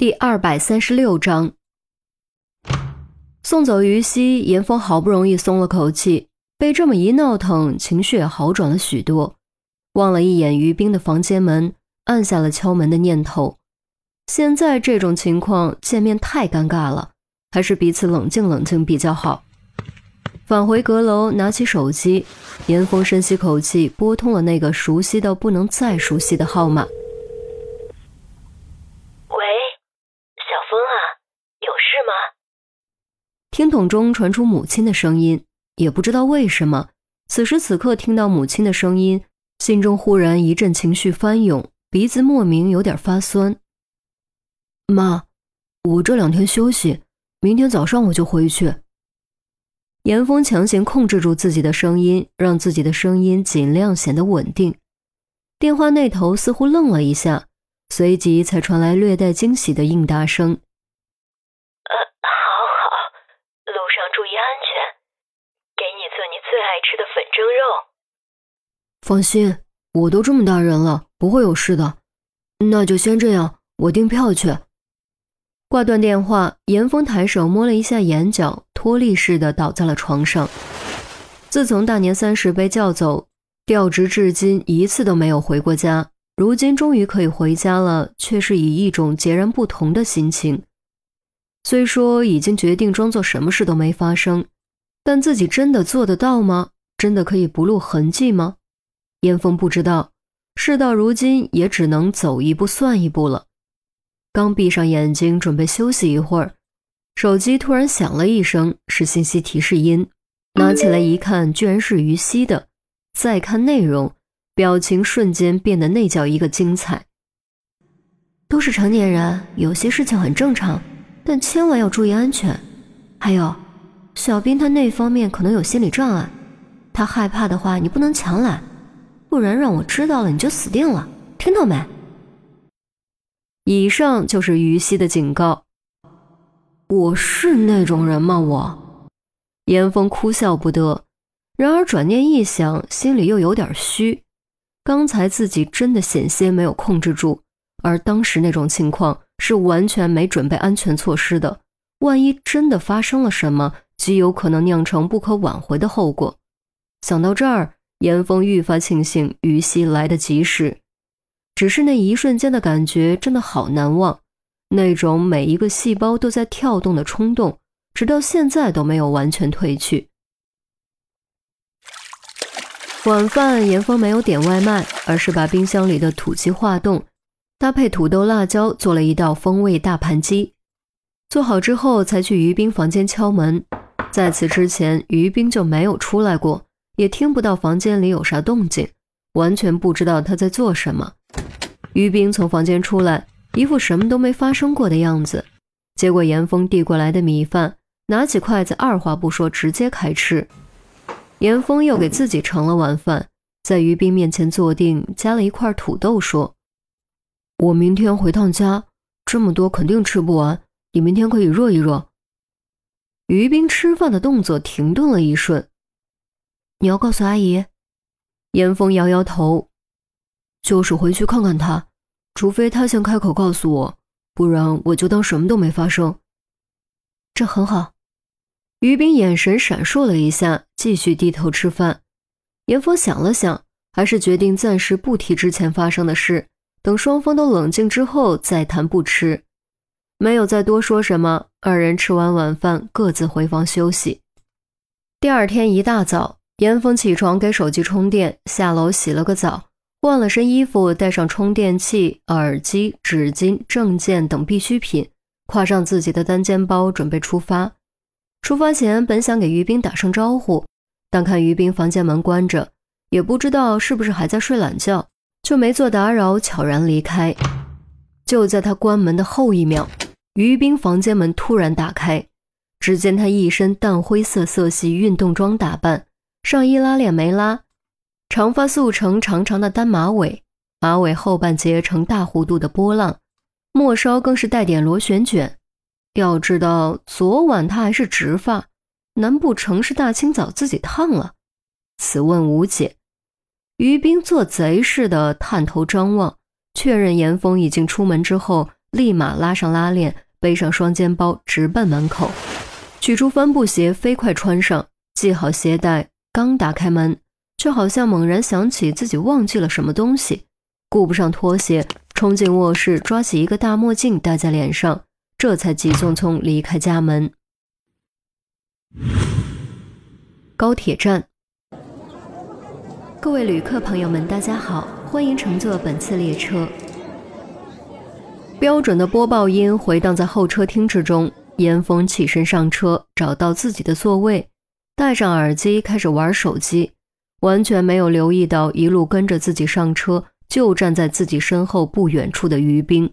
第二百三十六章，送走于西，严峰好不容易松了口气，被这么一闹腾，情绪也好转了许多。望了一眼于冰的房间门，按下了敲门的念头。现在这种情况，见面太尴尬了，还是彼此冷静冷静比较好。返回阁楼，拿起手机，严峰深吸口气，拨通了那个熟悉到不能再熟悉的号码。听筒中传出母亲的声音，也不知道为什么，此时此刻听到母亲的声音，心中忽然一阵情绪翻涌，鼻子莫名有点发酸。妈，我这两天休息，明天早上我就回去。严峰强行控制住自己的声音，让自己的声音尽量显得稳定。电话那头似乎愣了一下，随即才传来略带惊喜的应答声。注意安全，给你做你最爱吃的粉蒸肉，放心，我都这么大人了，不会有事的。那就先这样，我订票去。挂断电话，严峰抬手摸了一下眼角，脱力似的倒在了床上。自从大年三十被叫走，调职至今一次都没有回过家。如今终于可以回家了，却是以一种截然不同的心情。虽说已经决定装作什么事都没发生。但自己真的做得到吗？真的可以不露痕迹吗？严峰不知道，事到如今也只能走一步算一步了。刚闭上眼睛准备休息一会儿，手机突然响了一声，是信息提示音。拿起来一看，居然是于西的。再看内容，表情瞬间变得那叫一个精彩。都是成年人，有些事情很正常，但千万要注意安全。还有。小兵他那方面可能有心理障碍，他害怕的话，你不能强揽，不然让我知道了你就死定了，听到没？以上就是于西的警告。我是那种人吗？我，严峰哭笑不得。然而转念一想，心里又有点虚。刚才自己真的险些没有控制住，而当时那种情况是完全没准备安全措施的，万一真的发生了什么。极有可能酿成不可挽回的后果。想到这儿，严峰愈发庆幸于西来得及时。只是那一瞬间的感觉真的好难忘，那种每一个细胞都在跳动的冲动，直到现在都没有完全褪去。晚饭，严峰没有点外卖，而是把冰箱里的土鸡化冻，搭配土豆、辣椒，做了一道风味大盘鸡。做好之后，才去于冰房间敲门。在此之前，于冰就没有出来过，也听不到房间里有啥动静，完全不知道他在做什么。于冰从房间出来，一副什么都没发生过的样子，接过严峰递过来的米饭，拿起筷子，二话不说直接开吃。严峰又给自己盛了碗饭，在于冰面前坐定，夹了一块土豆，说：“我明天回趟家，这么多肯定吃不完，你明天可以热一热。”于冰吃饭的动作停顿了一瞬，你要告诉阿姨？严峰摇摇头，就是回去看看他，除非他先开口告诉我，不然我就当什么都没发生。这很好。于冰眼神闪烁了一下，继续低头吃饭。严峰想了想，还是决定暂时不提之前发生的事，等双方都冷静之后再谈不迟。没有再多说什么，二人吃完晚饭，各自回房休息。第二天一大早，严峰起床给手机充电，下楼洗了个澡，换了身衣服，带上充电器、耳机、纸巾、证件等必需品，挎上自己的单肩包，准备出发。出发前本想给于冰打声招呼，但看于冰房间门关着，也不知道是不是还在睡懒觉，就没做打扰，悄然离开。就在他关门的后一秒。于冰房间门突然打开，只见他一身淡灰色色系运动装打扮，上衣拉链没拉，长发束成长长的单马尾，马尾后半截成大弧度的波浪，末梢更是带点螺旋卷。要知道，昨晚他还是直发，难不成是大清早自己烫了？此问无解。于冰做贼似的探头张望，确认严峰已经出门之后。立马拉上拉链，背上双肩包，直奔门口，取出帆布鞋，飞快穿上，系好鞋带。刚打开门，却好像猛然想起自己忘记了什么东西，顾不上拖鞋，冲进卧室，抓起一个大墨镜戴在脸上，这才急匆匆离开家门。高铁站，各位旅客朋友们，大家好，欢迎乘坐本次列车。标准的播报音回荡在候车厅之中，严峰起身上车，找到自己的座位。戴上耳机开始玩手机，完全没有留意到一路跟着自己上车就站在自己身后不远处的于冰。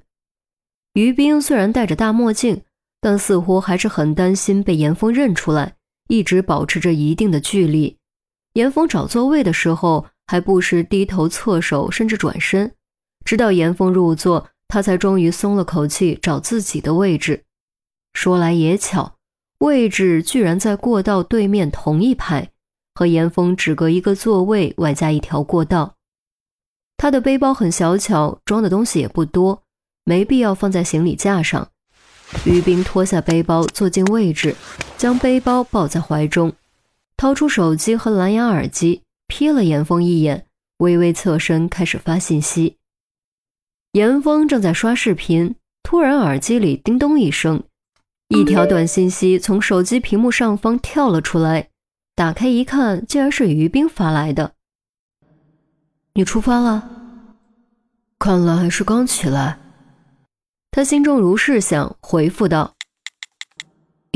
于冰虽然戴着大墨镜，但似乎还是很担心被严峰认出来，一直保持着一定的距离。严峰找座位的时候还不时低头侧手，甚至转身，直到严峰入座，他才终于松了口气，找自己的位置。说来也巧。位置居然在过道对面同一排，和严峰只隔一个座位，外加一条过道。他的背包很小巧，装的东西也不多，没必要放在行李架上。于冰脱下背包，坐进位置，将背包抱在怀中，掏出手机和蓝牙耳机，瞥了严峰一眼，微微侧身开始发信息。严峰正在刷视频，突然耳机里叮咚一声。一条短信息从手机屏幕上方跳了出来，打开一看，竟然是于冰发来的。你出发了？看来还是刚起来。他心中如是想，回复道：“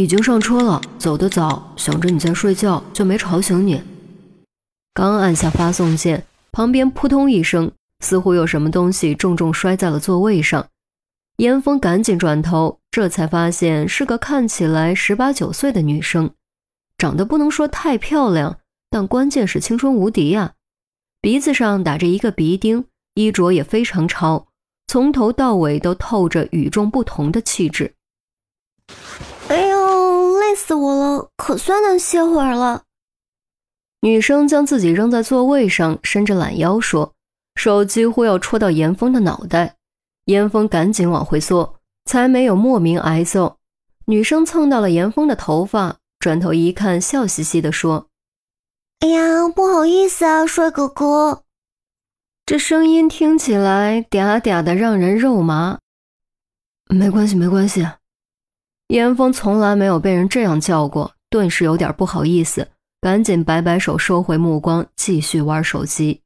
已经上车了，走得早，想着你在睡觉，就没吵醒你。”刚按下发送键，旁边扑通一声，似乎有什么东西重重摔在了座位上。严峰赶紧转头，这才发现是个看起来十八九岁的女生，长得不能说太漂亮，但关键是青春无敌呀！鼻子上打着一个鼻钉，衣着也非常潮，从头到尾都透着与众不同的气质。累死我了，可算能歇会儿了。女生将自己扔在座位上，伸着懒腰说，手几乎要戳到严峰的脑袋。严峰赶紧往回缩，才没有莫名挨揍。女生蹭到了严峰的头发，转头一看，笑嘻嘻地说：“哎呀，不好意思啊，帅哥哥。”这声音听起来嗲嗲的，让人肉麻。没关系，没关系。严峰从来没有被人这样叫过，顿时有点不好意思，赶紧摆摆手，收回目光，继续玩手机。